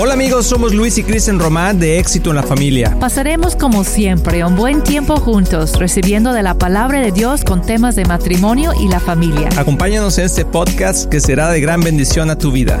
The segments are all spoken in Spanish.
Hola amigos, somos Luis y Kristen Román de Éxito en la Familia. Pasaremos como siempre un buen tiempo juntos, recibiendo de la palabra de Dios con temas de matrimonio y la familia. Acompáñanos en este podcast que será de gran bendición a tu vida.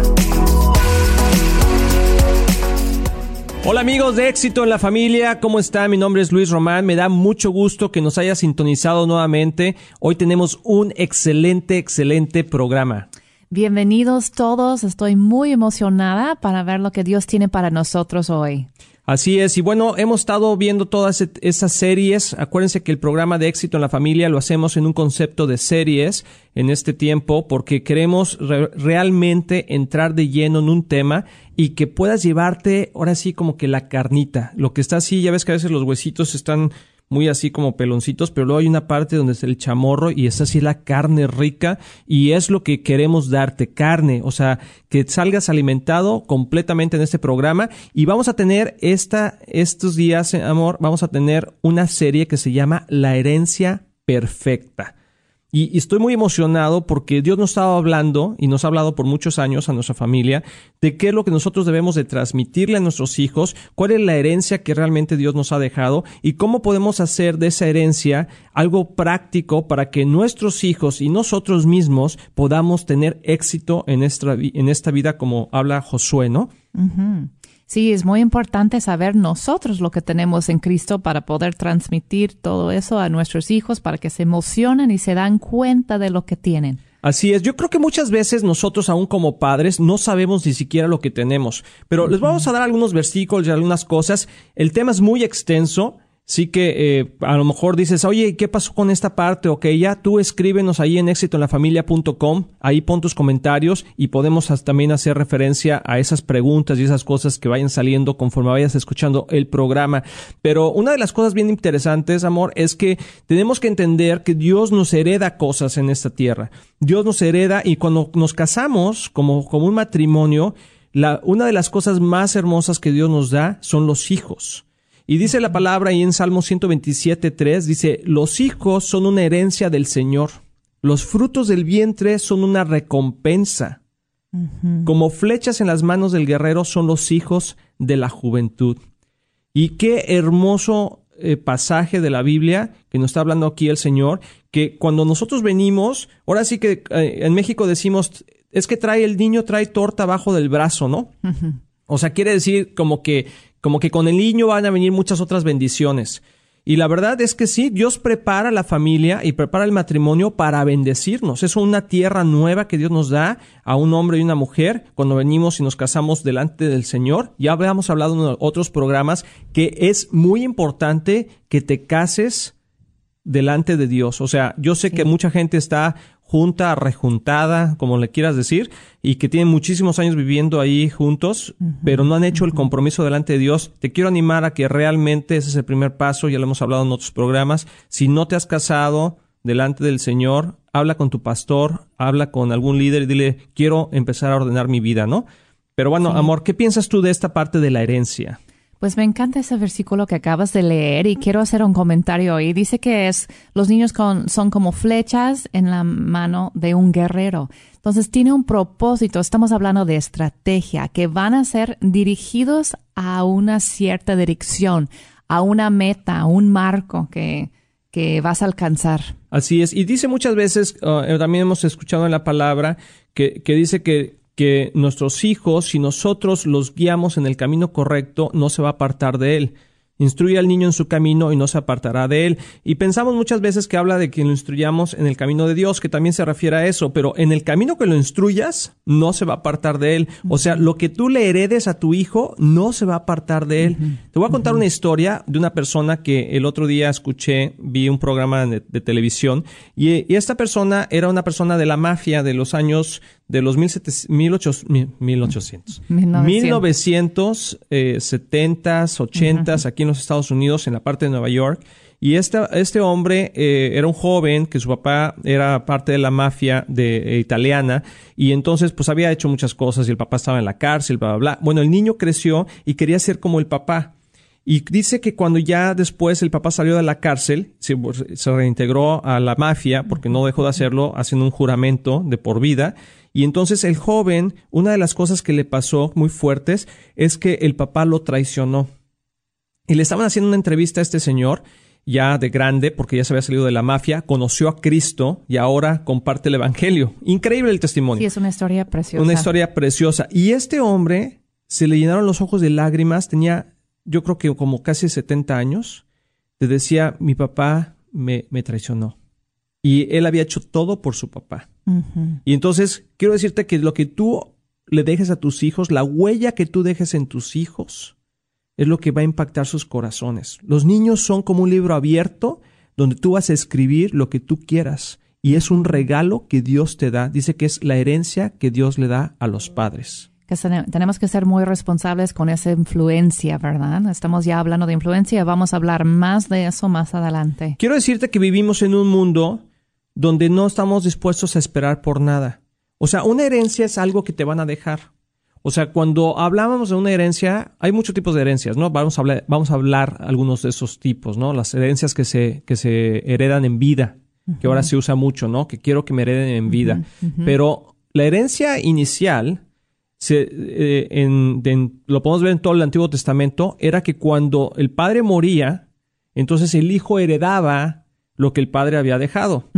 Hola amigos de Éxito en la Familia, ¿cómo están? Mi nombre es Luis Román, me da mucho gusto que nos haya sintonizado nuevamente. Hoy tenemos un excelente, excelente programa. Bienvenidos todos, estoy muy emocionada para ver lo que Dios tiene para nosotros hoy. Así es, y bueno, hemos estado viendo todas esas series. Acuérdense que el programa de éxito en la familia lo hacemos en un concepto de series en este tiempo porque queremos realmente entrar de lleno en un tema y que puedas llevarte ahora sí como que la carnita. Lo que está así, ya ves que a veces los huesitos están muy así como peloncitos, pero luego hay una parte donde es el chamorro y es así la carne rica y es lo que queremos darte, carne, o sea, que salgas alimentado completamente en este programa y vamos a tener esta, estos días, amor, vamos a tener una serie que se llama La herencia perfecta. Y, estoy muy emocionado porque Dios nos estaba hablando y nos ha hablado por muchos años a nuestra familia de qué es lo que nosotros debemos de transmitirle a nuestros hijos, cuál es la herencia que realmente Dios nos ha dejado y cómo podemos hacer de esa herencia algo práctico para que nuestros hijos y nosotros mismos podamos tener éxito en esta, en esta vida como habla Josué, ¿no? Sí, es muy importante saber nosotros lo que tenemos en Cristo para poder transmitir todo eso a nuestros hijos, para que se emocionen y se dan cuenta de lo que tienen. Así es, yo creo que muchas veces nosotros aún como padres no sabemos ni siquiera lo que tenemos, pero les vamos a dar algunos versículos y algunas cosas. El tema es muy extenso, Sí que eh, a lo mejor dices, oye, ¿qué pasó con esta parte? Ok, ya tú escríbenos ahí en éxitoenlafamilia.com, ahí pon tus comentarios y podemos también hacer referencia a esas preguntas y esas cosas que vayan saliendo conforme vayas escuchando el programa. Pero una de las cosas bien interesantes, amor, es que tenemos que entender que Dios nos hereda cosas en esta tierra. Dios nos hereda y cuando nos casamos como, como un matrimonio, la, una de las cosas más hermosas que Dios nos da son los hijos. Y dice la palabra ahí en Salmo 127, 3, dice, los hijos son una herencia del Señor, los frutos del vientre son una recompensa. Como flechas en las manos del guerrero son los hijos de la juventud. Y qué hermoso eh, pasaje de la Biblia que nos está hablando aquí el Señor, que cuando nosotros venimos, ahora sí que eh, en México decimos, es que trae el niño, trae torta abajo del brazo, ¿no? O sea, quiere decir como que como que con el niño van a venir muchas otras bendiciones. Y la verdad es que sí, Dios prepara la familia y prepara el matrimonio para bendecirnos. Es una tierra nueva que Dios nos da a un hombre y una mujer cuando venimos y nos casamos delante del Señor. Ya habíamos hablado en otros programas que es muy importante que te cases delante de Dios. O sea, yo sé que mucha gente está junta, rejuntada, como le quieras decir, y que tienen muchísimos años viviendo ahí juntos, pero no han hecho el compromiso delante de Dios. Te quiero animar a que realmente ese es el primer paso, ya lo hemos hablado en otros programas. Si no te has casado delante del Señor, habla con tu pastor, habla con algún líder y dile, quiero empezar a ordenar mi vida, ¿no? Pero bueno, amor, ¿qué piensas tú de esta parte de la herencia? Pues me encanta ese versículo que acabas de leer y quiero hacer un comentario ahí. Dice que es los niños son como flechas en la mano de un guerrero. Entonces tiene un propósito. Estamos hablando de estrategia que van a ser dirigidos a una cierta dirección, a una meta, a un marco que, que vas a alcanzar. Así es. Y dice muchas veces, eh, también hemos escuchado en la palabra, que, que dice que que nuestros hijos, si nosotros los guiamos en el camino correcto, no se va a apartar de él. Instruye al niño en su camino y no se apartará de él. Y pensamos muchas veces que habla de que lo instruyamos en el camino de Dios, que también se refiere a eso, pero en el camino que lo instruyas, no se va a apartar de él. O sea, lo que tú le heredes a tu hijo, no se va a apartar de él. Te voy a contar una historia de una persona que el otro día escuché, vi un programa de, televisión, y, y, esta persona era una persona de la mafia de los años de los 1800, 1800 1970s, 80s, aquí en los Estados Unidos, en la parte de Nueva York. Y este, este hombre eh, era un joven que su papá era parte de la mafia de, eh, italiana y entonces pues había hecho muchas cosas y el papá estaba en la cárcel, bla, bla, bla. Bueno, el niño creció y quería ser como el papá. Y dice que cuando ya después el papá salió de la cárcel, se, se reintegró a la mafia porque no dejó de haciendo un juramento de por vida Y entonces el joven, una de las cosas que le pasó muy fuertes es que el papá lo traicionó. Y le estaban haciendo una entrevista a este señor, ya de grande, porque ya se había salido de la mafia, conoció a Cristo y ahora comparte el Evangelio. Increíble el testimonio. Sí, es una historia preciosa. Una historia preciosa. Y este hombre se le llenaron los ojos de lágrimas, tenía yo creo que como casi 70 años, te decía, mi papá me, me traicionó. Y él había hecho todo por su papá. Y entonces, quiero decirte que lo que tú le dejes a tus hijos, la huella que tú dejes en tus hijos, es lo que va a impactar sus corazones. Los niños son como un libro abierto donde tú vas a escribir lo que tú quieras. Y es un regalo que Dios te da. Dice que es la herencia que Dios le da a los padres que tenemos que ser muy responsables con esa influencia, ¿verdad? Estamos ya hablando de influencia, vamos a hablar más de eso más adelante. Quiero decirte que vivimos en un mundo donde no estamos dispuestos a esperar por nada. O sea, una herencia es algo que te van a dejar. O sea, cuando hablábamos de una herencia, hay muchos tipos de herencias, ¿no? Vamos a hablar, vamos a hablar algunos de esos tipos, ¿no? Las herencias que se, que se heredan en vida, que ahora se usa mucho, ¿no? Que quiero que me hereden en vida. Pero la herencia inicial se, eh, en, lo podemos ver en todo el Antiguo Testamento, era que cuando el padre moría, entonces el hijo heredaba lo que el padre había dejado.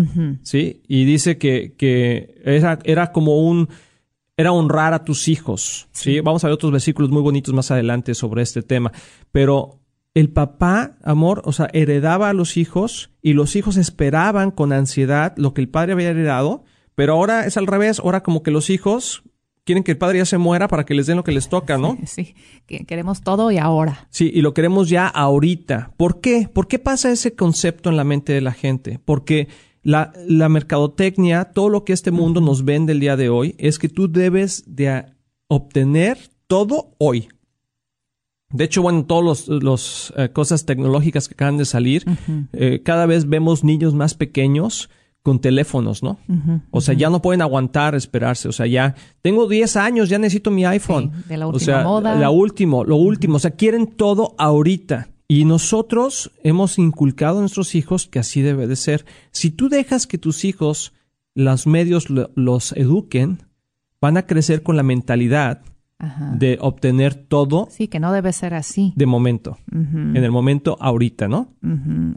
¿Sí? Y dice que, que era, era, como un. Era honrar a tus hijos. ¿sí? Vamos a ver otros versículos muy bonitos más adelante sobre este tema. Pero el papá, amor, o sea, heredaba a los hijos y los hijos esperaban con ansiedad lo que el padre había heredado. Pero ahora es al revés. Ahora, como que los hijos quieren que el padre ya se muera para que les den lo que les toca, ¿no? Sí, queremos todo y ahora. Sí, y lo queremos ya ahorita. ¿Por qué? ¿Por qué pasa ese concepto en la mente de la gente? Porque la, la mercadotecnia, todo lo que este mundo nos vende el día de hoy, es que tú debes de obtener todo hoy. De hecho, bueno, todas las los, eh, cosas tecnológicas que acaban de salir, eh, cada vez vemos niños más pequeños con teléfonos, ¿no? o sea, ya no pueden aguantar esperarse. O sea, ya tengo 10 años, ya necesito mi iPhone. de la última o sea, moda. La último, lo último. O sea, quieren todo ahorita. Y nosotros hemos inculcado a nuestros hijos que así debe de ser. Si tú dejas que tus hijos, los medios los eduquen, van a crecer con la mentalidad de obtener todo. Sí, que no debe ser así. De momento. En el momento ahorita, ¿no?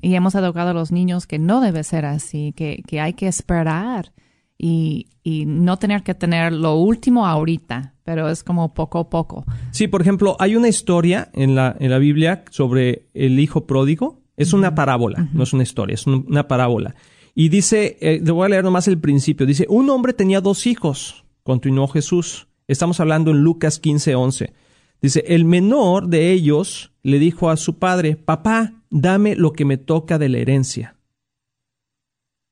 Y hemos educado a los niños que no debe ser así, que, que hay que esperar y, y, no tener que tener lo último ahorita, pero es como poco a poco. Sí, por ejemplo, hay una historia en la, en la Biblia sobre el hijo pródigo. Es una parábola, no es una historia, es una parábola. Y dice, eh, le voy a leer nomás el principio, dice, un hombre tenía dos hijos, continuó Jesús. Estamos hablando en Lucas 15, 11. Dice, el menor de ellos le dijo a su padre, papá, dame lo que me toca de la herencia.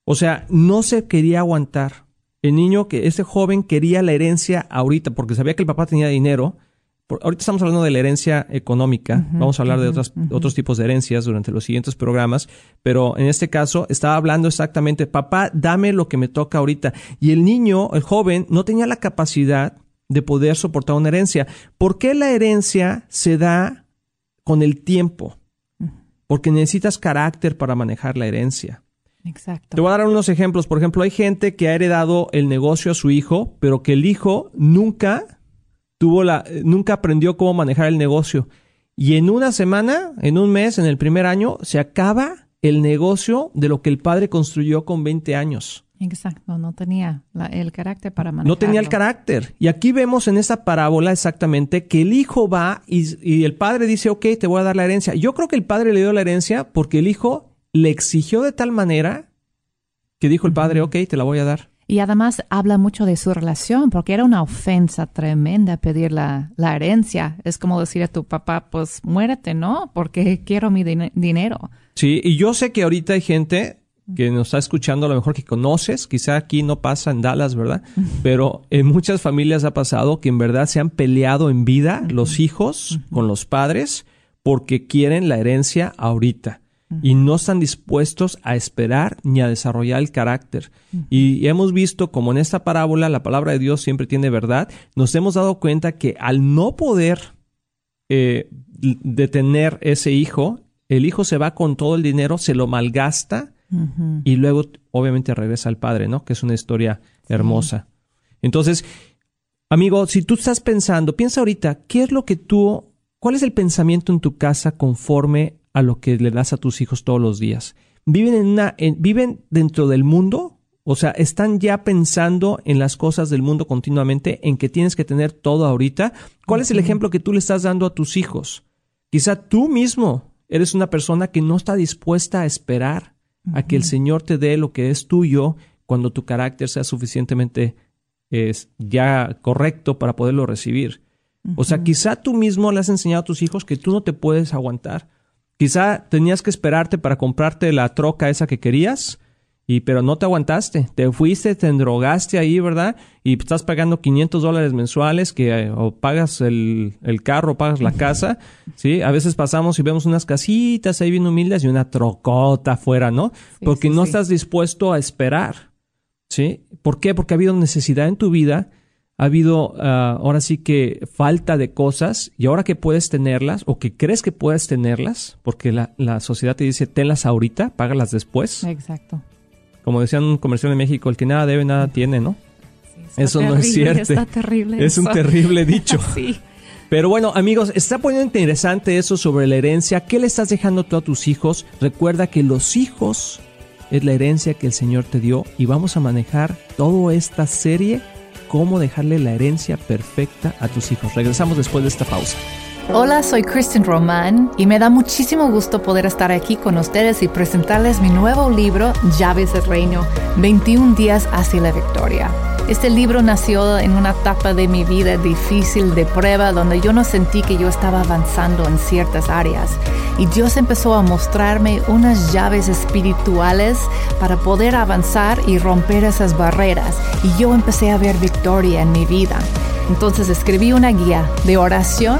O sea, no se quería aguantar. El niño, que ese joven quería la herencia ahorita porque sabía que el papá tenía dinero. ahorita estamos hablando de la herencia económica. Vamos a hablar de otros tipos de herencias durante los siguientes programas. Pero en este caso estaba hablando exactamente, papá, dame lo que me toca ahorita. Y el niño, el joven, no tenía la capacidad de poder soportar una herencia. ¿Por qué la herencia se da con el tiempo? Porque necesitas carácter para manejar la herencia. Exacto. Te voy a dar unos ejemplos. Por ejemplo, hay gente que ha heredado el negocio a su hijo, pero que el hijo nunca tuvo la, nunca aprendió cómo manejar el negocio. Y en una semana, en un mes, en el primer año, se acaba el negocio de lo que el padre construyó con 20 años. Exacto, no tenía el carácter para manejarlo. No tenía el carácter. Y aquí vemos en esta parábola exactamente que el hijo va y, el padre dice, ok, te voy a dar la herencia. Yo creo que el padre le dio la herencia porque el hijo le exigió de tal manera que dijo el padre, ok, te la voy a dar. Y además habla mucho de su relación, porque era una ofensa tremenda pedir la, herencia. Es como decir a tu papá, pues muérete, ¿no? Porque quiero mi dinero. Sí, y yo sé que ahorita hay gente que nos está escuchando, a lo mejor que conoces, quizá aquí no pasa en Dallas, ¿verdad? Pero en muchas familias ha pasado que en verdad se han peleado en vida los hijos con los padres porque quieren la herencia ahorita y no están dispuestos a esperar ni a desarrollar el carácter. Y hemos visto como en esta parábola la palabra de Dios siempre tiene verdad, nos hemos dado cuenta que al no poder eh, detener ese hijo, el hijo se va con todo el dinero, se lo malgasta, y luego obviamente regresa al padre, ¿no? Que es una historia hermosa. Entonces, amigo, si tú estás pensando, piensa ahorita, ¿qué es lo que tú, cuál es el pensamiento en tu casa conforme a lo que le das a tus hijos todos los días? ¿Viven, en una, viven dentro del mundo? O sea, están ya pensando en las cosas del mundo continuamente, en que tienes que tener todo ahorita. ¿Cuál es el ejemplo que tú le estás dando a tus hijos? Quizá tú mismo eres una persona que no está dispuesta a esperar a que el Señor te dé lo que es tuyo cuando tu carácter sea suficientemente es, ya correcto para poderlo recibir. O sea, quizá tú mismo le has enseñado a tus hijos que tú no te puedes aguantar. Quizá tenías que esperarte para comprarte la troca esa que querías y, pero no te aguantaste, te fuiste, te endrogaste ahí, ¿verdad? Y estás pagando 500 dólares mensuales que eh, o pagas el, el carro, pagas la casa, ¿sí? A veces pasamos y vemos unas casitas ahí bien humildes y una trocota afuera, ¿no? Porque no estás dispuesto a esperar, ¿sí? ¿Por qué? Porque ha habido necesidad en tu vida, ha habido ah, ahora sí que falta de cosas y ahora que puedes tenerlas o que crees que puedes tenerlas, porque la, la sociedad te dice tenlas ahorita, págalas después. Exacto como decían en un comercial de México, el que nada debe, nada tiene, ¿no? eso no es cierto. Está terrible. Es un terrible dicho. sí. Pero bueno, amigos, está poniendo interesante eso sobre la herencia. ¿Qué le estás dejando tú a tus hijos? Recuerda que los hijos es la herencia que el Señor te dio y vamos a manejar toda esta serie, cómo dejarle la herencia perfecta a tus hijos. Regresamos después de esta pausa. Hola, soy Kristen Roman y me da muchísimo gusto poder estar aquí con ustedes y presentarles mi nuevo libro, Llaves del Reino, 21 días hacia la victoria. Este libro nació en una etapa de mi vida difícil de prueba donde yo no sentí que yo estaba avanzando en ciertas áreas y Dios empezó a mostrarme unas llaves espirituales para poder avanzar y romper esas barreras y yo empecé a ver victoria en mi vida. Entonces escribí una guía de oración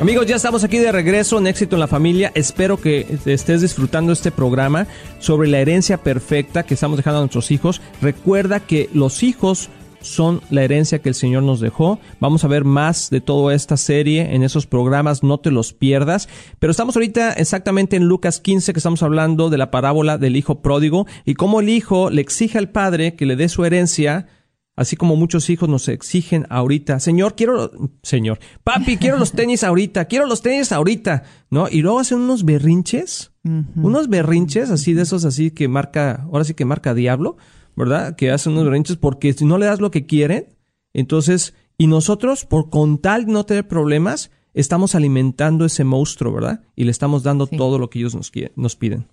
Amigos, ya estamos aquí de regreso en Éxito en la Familia. Espero que estés disfrutando este programa sobre la herencia perfecta que estamos dejando a nuestros hijos. Recuerda que los hijos son la herencia que el Señor nos dejó. Vamos a ver más de toda esta serie en esos programas, no te los pierdas. Pero estamos ahorita exactamente en Lucas 15 que estamos hablando de la parábola del hijo pródigo y cómo el hijo le exige al padre que le dé su herencia Así como muchos hijos nos exigen ahorita, Señor, quiero, Señor, papi, quiero los tenis ahorita, quiero los tenis ahorita, ¿no? Y luego hacen unos berrinches, unos berrinches así de esos así que marca, ahora sí que marca diablo, ¿verdad? Que hacen unos berrinches porque si no le das lo que quieren, entonces, y nosotros, por con tal de no tener problemas, estamos alimentando ese monstruo, ¿verdad? Y le estamos dando todo lo que ellos nos, nos piden.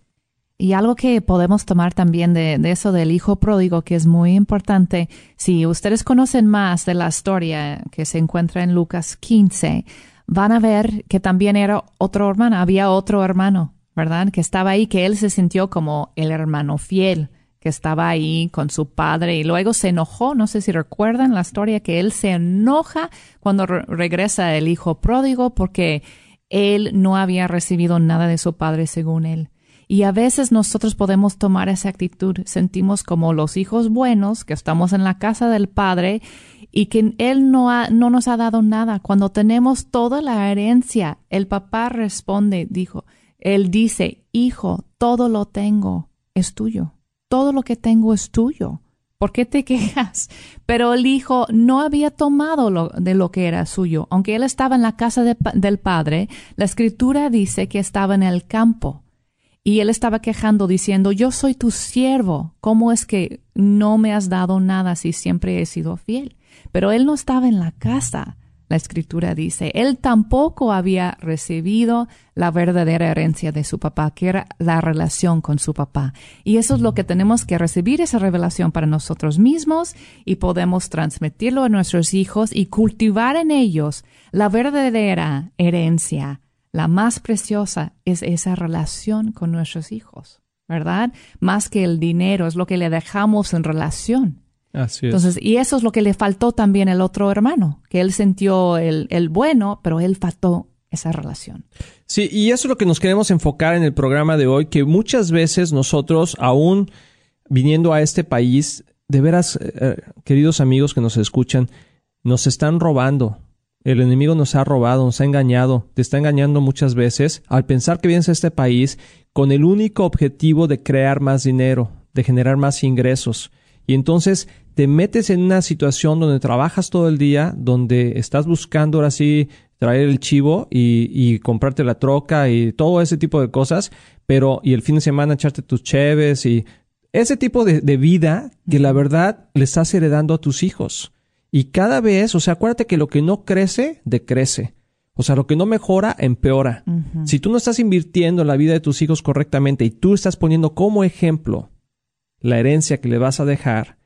Y algo que podemos tomar también de, eso del hijo pródigo, que es muy importante, si ustedes conocen más de la historia que se encuentra en Lucas 15, van a ver que también era otro hermano, había otro hermano, ¿verdad? Que estaba ahí, que él se sintió como el hermano fiel, que estaba ahí con su padre y luego se enojó, no sé si recuerdan la historia, que él se enoja cuando regresa el hijo pródigo porque él no había recibido nada de su padre según él. Y a veces nosotros podemos tomar esa actitud, sentimos como los hijos buenos, que estamos en la casa del Padre y que Él no, ha, no nos ha dado nada. Cuando tenemos toda la herencia, el papá responde, dijo, Él dice, Hijo, todo lo tengo, es tuyo. Todo lo que tengo es tuyo. ¿Por qué te quejas? Pero el hijo no había tomado lo, de lo que era suyo. Aunque él estaba en la casa del padre, la escritura dice que estaba en el campo. Y él estaba quejando diciendo, yo soy tu siervo, ¿cómo es que no me has dado nada si siempre he sido fiel? Pero él no estaba en la casa, la escritura dice. Él tampoco había recibido la verdadera herencia de su papá, que era la relación con su papá. Y eso es lo que tenemos que recibir, esa revelación para nosotros mismos y podemos transmitirlo a nuestros hijos y cultivar en ellos la verdadera herencia la más preciosa es esa relación con nuestros hijos, ¿verdad? Más que el dinero, es lo que le dejamos en relación. Así es. Entonces, y eso es lo que le faltó también al otro hermano, que él sintió el, el bueno, pero él faltó esa relación. Sí, y eso es lo que nos queremos enfocar en el programa de hoy, que muchas veces nosotros, aún viniendo a este país, de veras, eh, eh, queridos amigos que nos escuchan, nos están robando. El enemigo nos ha robado, nos ha engañado, te está engañando muchas veces al pensar que vienes a este país con el único objetivo de crear más dinero, de generar más ingresos. Y entonces te metes en una situación donde trabajas todo el día, donde estás buscando ahora sí traer el chivo y, comprarte la troca y todo ese tipo de cosas, pero y el fin de semana echarte tus cheves y ese tipo de, de vida que la verdad le estás heredando a tus hijos. Y cada vez, o sea, acuérdate que lo que no crece, decrece. O sea, lo que no mejora, empeora. Si tú no estás invirtiendo en la vida de tus hijos correctamente y tú estás poniendo como ejemplo la herencia que le vas a dejar,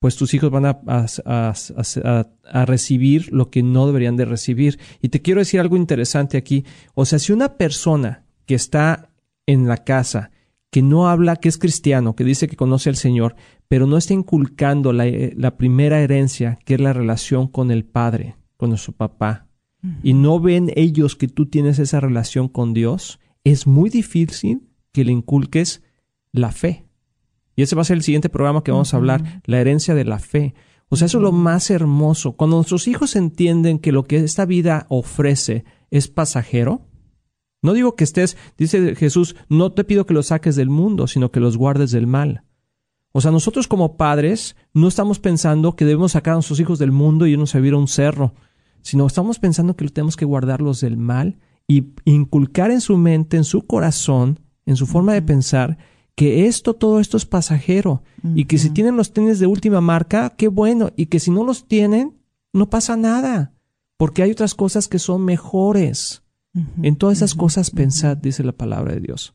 pues tus hijos van a, a, recibir lo que no deberían de recibir. Y te quiero decir algo interesante aquí. O sea, si una persona que está en la casa, que no habla, que es cristiano, que dice que conoce al Señor, pero no está inculcando la, eh, la primera herencia, que es la relación con el Padre, con su papá, y no ven ellos que tú tienes esa relación con Dios, es muy difícil que le inculques la fe. Y ese va a ser el siguiente programa que vamos a hablar, la herencia de la fe. O sea, eso es lo más hermoso. Cuando nuestros hijos entienden que lo que esta vida ofrece es pasajero, no digo que estés, dice Jesús, no te pido que los saques del mundo, sino que los guardes del mal. O sea, nosotros como padres no estamos pensando que debemos sacar a nuestros hijos del mundo y irnos a vivir a un cerro, sino estamos pensando que tenemos que guardarlos del mal y inculcar en su mente, en su corazón, en su forma de pensar, que esto, todo esto es pasajero y que si tienen los tenis de última marca, qué bueno, y que si no los tienen, no pasa nada, porque hay otras cosas que son mejores. En todas esas cosas pensad, dice la palabra de Dios.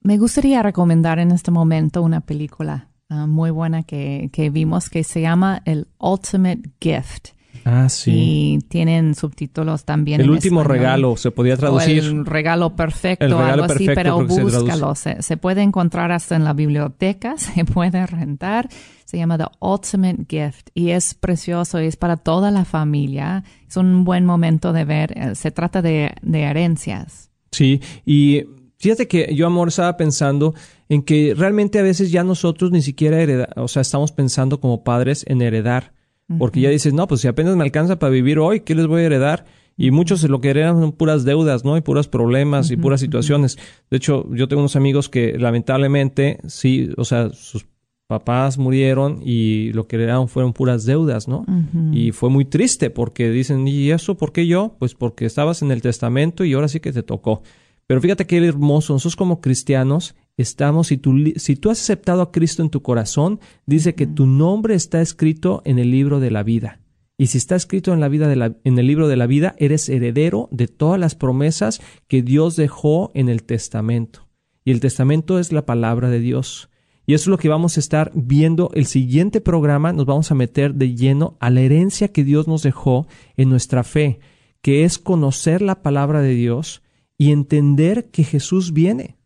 Me gustaría recomendar en este momento una película ah, muy buena que, que vimos que se llama El Ultimate Gift. Ah, sí. Y tienen subtítulos también. El último regalo se podía traducir. el regalo perfecto, el algo así, pero búscalo. Se, se, puede encontrar hasta en la biblioteca, se puede rentar. Se llama The Ultimate Gift y es precioso y es para toda la familia. Es un buen momento de ver. Eh, se trata de, de herencias. Sí, y fíjate que yo, amor, estaba pensando en que realmente a veces ya nosotros ni siquiera heredamos, o sea, estamos pensando como padres en heredar porque ya dices, no, pues si apenas me alcanza para vivir hoy, ¿qué les voy a heredar? Y muchos lo que heredan son puras deudas, ¿no? Y puros problemas y puras situaciones. De hecho, yo tengo unos amigos que lamentablemente, sí, o sea, sus papás murieron y lo que heredaron fueron puras deudas, ¿no? Y fue muy triste porque dicen, ¿y eso por qué yo? Pues porque estabas en el testamento y ahora sí que te tocó. Pero fíjate qué hermoso, nosotros como cristianos estamos, si tú, si tú has aceptado a Cristo en tu corazón, dice que tu nombre está escrito en el libro de la vida. Y si está escrito en, la vida de la, en el libro de la vida, eres heredero de todas las promesas que Dios dejó en el testamento. Y el testamento es la palabra de Dios. Y eso es lo que vamos a estar viendo el siguiente programa. Nos vamos a meter de lleno a la herencia que Dios nos dejó en nuestra fe, que es conocer la palabra de Dios y entender que Jesús viene.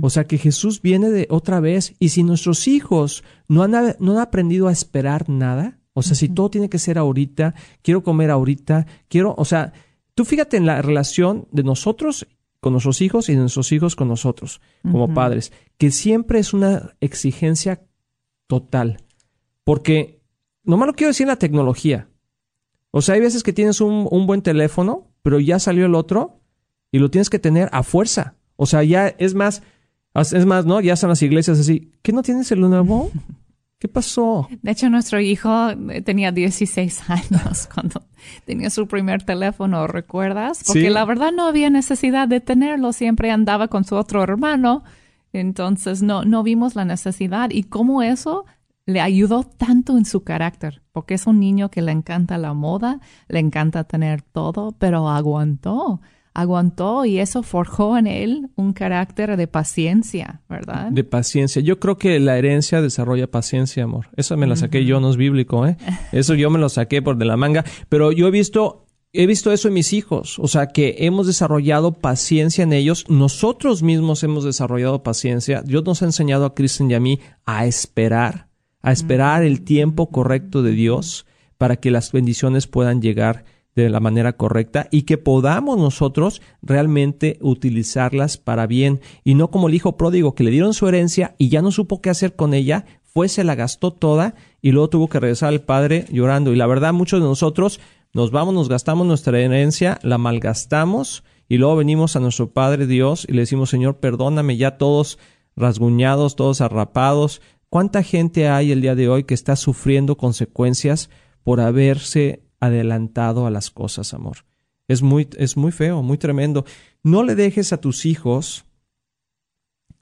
O sea que Jesús viene de otra vez y si nuestros hijos no han, no han aprendido a esperar nada, o sea, si todo tiene que ser ahorita, quiero comer ahorita, quiero, o sea, tú fíjate en la relación de nosotros con nuestros hijos y de nuestros hijos con nosotros como padres, que siempre es una exigencia total. Porque, nomás lo quiero decir en la tecnología. O sea, hay veces que tienes un, un buen teléfono, pero ya salió el otro y lo tienes que tener a fuerza. O sea, ya es más, es más, ¿no? Ya están las iglesias así. ¿Qué no tienes el nuevo? ¿Qué pasó? De hecho, nuestro hijo eh, tenía 16 años cuando tenía su primer teléfono, ¿recuerdas? Porque la verdad no había necesidad de tenerlo, siempre andaba con su otro hermano, entonces no, no vimos la necesidad y cómo eso le ayudó tanto en su carácter, porque es un niño que le encanta la moda, le encanta tener todo, pero aguantó aguantó y eso forjó en él un carácter de paciencia, ¿verdad? De paciencia. Yo creo que la herencia desarrolla paciencia, amor. Eso me la saqué yo, no es bíblico, ¿eh? Eso yo me lo saqué por de la manga. Pero yo he visto he visto eso en mis hijos, o sea, que hemos desarrollado paciencia en ellos, nosotros mismos hemos desarrollado paciencia, Dios nos ha enseñado a Kristen y a mí a esperar, a esperar el tiempo correcto de Dios para que las bendiciones puedan llegar de la manera correcta y que podamos nosotros realmente utilizarlas para bien y no como el hijo pródigo que le dieron su herencia y ya no supo qué hacer con ella, fue, se la gastó toda y luego tuvo que regresar al padre llorando. Y la verdad, muchos de nosotros nos vamos, nos gastamos nuestra herencia, la malgastamos y luego venimos a nuestro Padre Dios y le decimos, Señor, perdóname, ya todos rasguñados, todos arrapados. ¿Cuánta gente hay el día de hoy que está sufriendo consecuencias por haberse adelantado a las cosas, amor. Es muy, es muy feo, muy tremendo. No le dejes a tus hijos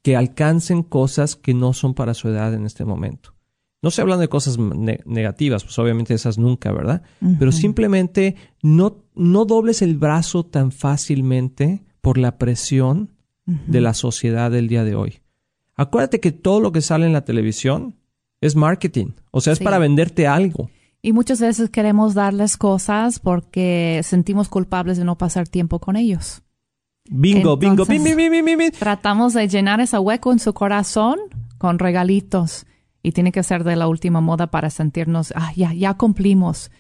que alcancen cosas que no son para su edad en este momento. No se hablan de cosas negativas, pues obviamente esas nunca, ¿verdad? Pero simplemente no, no dobles el brazo tan fácilmente por la presión de la sociedad del día de hoy. Acuérdate que todo lo que sale en la televisión es marketing, o sea, es para venderte algo. Y muchas veces queremos darles cosas porque sentimos culpables de no pasar tiempo con ellos. Bingo, bingo, bingo, Tratamos de llenar ese hueco en su corazón con regalitos y tiene que ser de la última moda para sentirnos, ah, ya, ya cumplimos.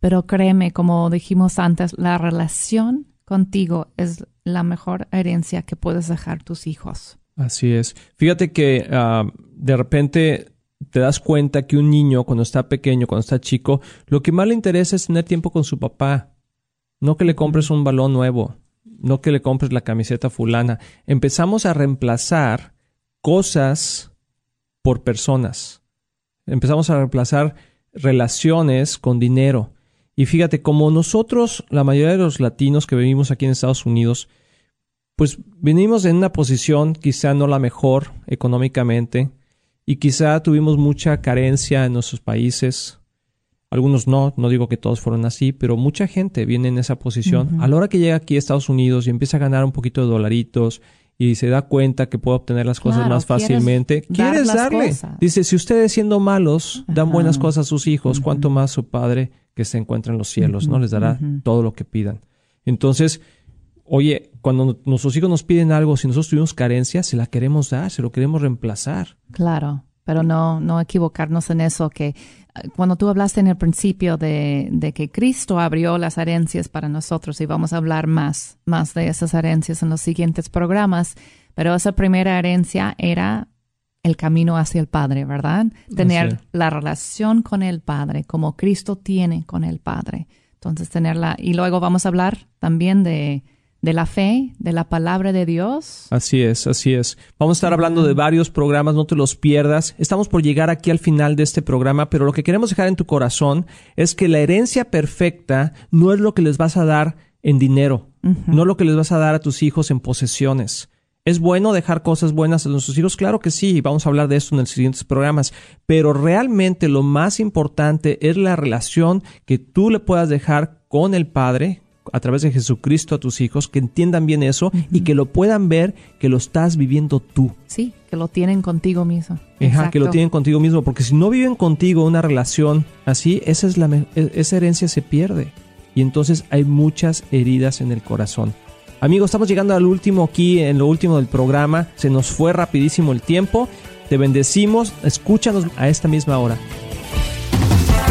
Pero créeme, como dijimos antes, la relación contigo es la mejor herencia que puedes dejar tus hijos. Así es. Fíjate que ah, de repente te das cuenta que un niño cuando está pequeño, cuando está chico, lo que más le interesa es tener tiempo con su papá. No que le compres un balón nuevo, no que le compres la camiseta fulana. Empezamos a reemplazar cosas por personas. Empezamos a reemplazar relaciones con dinero. Y fíjate, como nosotros, la mayoría de los latinos que vivimos aquí en Estados Unidos, pues venimos en una posición quizá no la mejor económicamente, y quizá tuvimos mucha carencia en nuestros países. Algunos no, no digo que todos fueron así, pero mucha gente viene en esa posición. A la hora que llega aquí a Estados Unidos y empieza a ganar un poquito de dolaritos y se da cuenta que puede obtener las cosas más fácilmente, quieres darle. Dice, si ustedes siendo malos dan buenas cosas a sus hijos, cuánto más su padre que se encuentra en los cielos, ¿no? Les dará todo lo que pidan. Entonces, oye, cuando nuestros hijos nos piden algo, si nosotros tuvimos carencia, se la queremos dar, se lo queremos reemplazar. Claro, pero no, no equivocarnos en eso, que eh, cuando tú hablaste en el principio de, de, que Cristo abrió las herencias para nosotros, y vamos a hablar más, más de esas herencias en los siguientes programas, pero esa primera herencia era el camino hacia el Padre, ¿verdad? Tener la relación con el Padre, como Cristo tiene con el Padre. Entonces, tenerla, y luego vamos a hablar también de de la fe, de la palabra de Dios. Así es, así es. Vamos a estar hablando de varios programas, no te los pierdas. Estamos por llegar aquí al final de este programa, pero lo que queremos dejar en tu corazón es que la herencia perfecta no es lo que les vas a dar en dinero, no es lo que les vas a dar a tus hijos en posesiones. ¿Es bueno dejar cosas buenas a nuestros hijos? Claro que sí, vamos a hablar de esto en los siguientes programas, pero realmente lo más importante es la relación que tú le puedas dejar con el Padre, a través de Jesucristo a tus hijos, que entiendan bien eso y que lo puedan ver que lo estás viviendo tú. Sí, que lo tienen contigo mismo. Ajá, que lo tienen contigo mismo, porque si no viven contigo una relación así, esa, es la, e, esa herencia se pierde. Y entonces hay muchas heridas en el corazón. Amigos, estamos llegando al último aquí, en lo último del programa. Se nos fue rapidísimo el tiempo. Te bendecimos. Escúchanos a esta misma hora.